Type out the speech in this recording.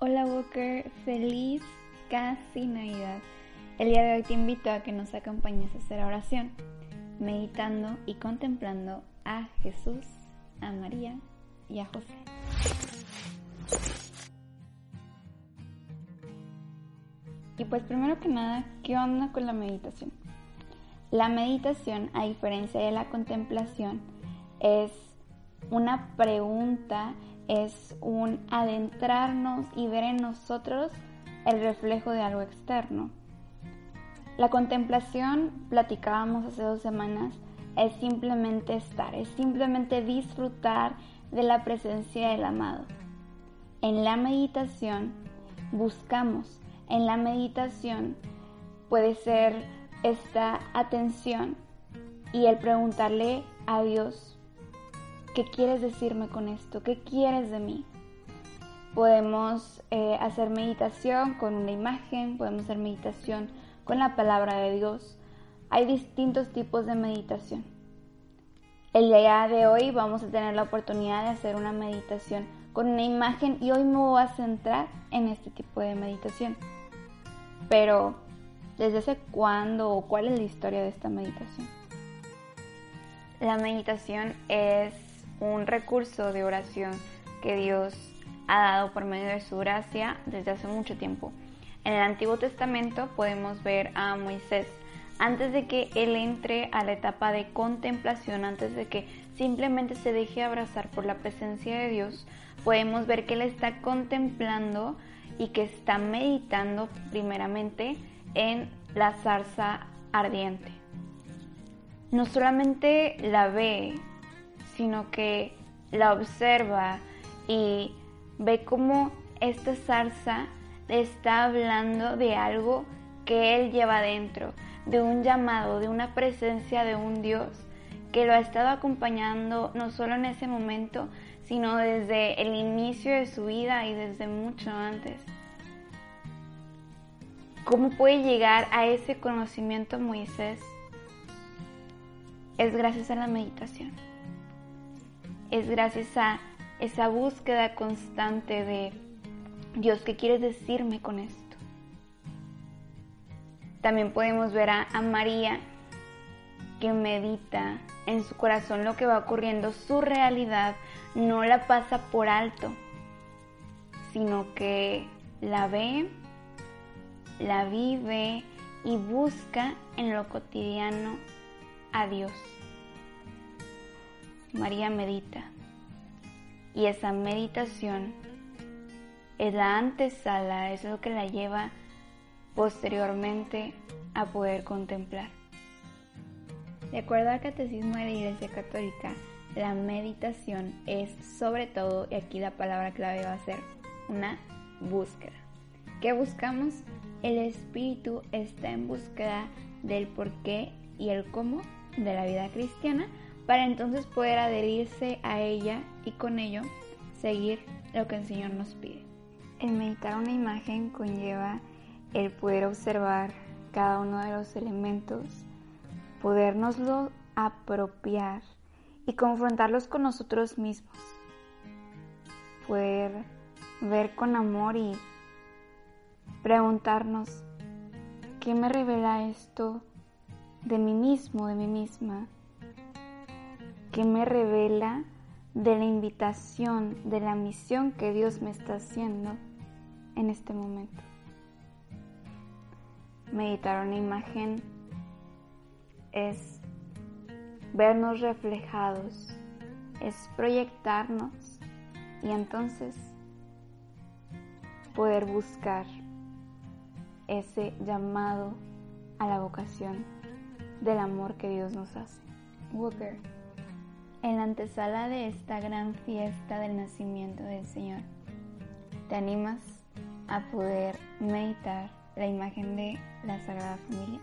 Hola Walker, feliz casi Navidad. El día de hoy te invito a que nos acompañes a hacer oración, meditando y contemplando a Jesús, a María y a José. Y pues primero que nada, ¿qué onda con la meditación? La meditación, a diferencia de la contemplación, es una pregunta, es un adentrarnos y ver en nosotros el reflejo de algo externo. La contemplación, platicábamos hace dos semanas, es simplemente estar, es simplemente disfrutar de la presencia del amado. En la meditación buscamos, en la meditación puede ser esta atención y el preguntarle a Dios, ¿qué quieres decirme con esto? ¿Qué quieres de mí? Podemos eh, hacer meditación con una imagen, podemos hacer meditación con la palabra de Dios. Hay distintos tipos de meditación. El día de hoy vamos a tener la oportunidad de hacer una meditación con una imagen y hoy me voy a centrar en este tipo de meditación. Pero, ¿desde hace cuándo o cuál es la historia de esta meditación? La meditación es un recurso de oración que Dios ha dado por medio de su gracia desde hace mucho tiempo. En el Antiguo Testamento podemos ver a Moisés antes de que él entre a la etapa de contemplación, antes de que simplemente se deje abrazar por la presencia de Dios, podemos ver que él está contemplando y que está meditando primeramente en la zarza ardiente. No solamente la ve, sino que la observa y ve cómo esta zarza está hablando de algo que él lleva dentro, de un llamado, de una presencia de un Dios que lo ha estado acompañando no solo en ese momento, sino desde el inicio de su vida y desde mucho antes. ¿Cómo puede llegar a ese conocimiento Moisés? Es gracias a la meditación. Es gracias a esa búsqueda constante de Dios, ¿qué quieres decirme con esto? También podemos ver a, a María que medita en su corazón lo que va ocurriendo, su realidad no la pasa por alto, sino que la ve, la vive y busca en lo cotidiano a Dios. María medita y esa meditación es la antesala, es lo que la lleva posteriormente a poder contemplar. De acuerdo al Catecismo de la Iglesia Católica, la meditación es sobre todo, y aquí la palabra clave va a ser una búsqueda. ¿Qué buscamos? El espíritu está en búsqueda del por qué y el cómo de la vida cristiana para entonces poder adherirse a ella y con ello seguir lo que el Señor nos pide. El meditar una imagen conlleva el poder observar cada uno de los elementos, podernoslo apropiar y confrontarlos con nosotros mismos, poder ver con amor y preguntarnos, ¿qué me revela esto de mí mismo, de mí misma? ¿Qué me revela de la invitación, de la misión que Dios me está haciendo en este momento. Meditar una imagen es vernos reflejados, es proyectarnos y entonces poder buscar ese llamado a la vocación del amor que Dios nos hace. Walker en la antesala de esta gran fiesta del nacimiento del Señor. ¿Te animas a poder meditar la imagen de la Sagrada Familia?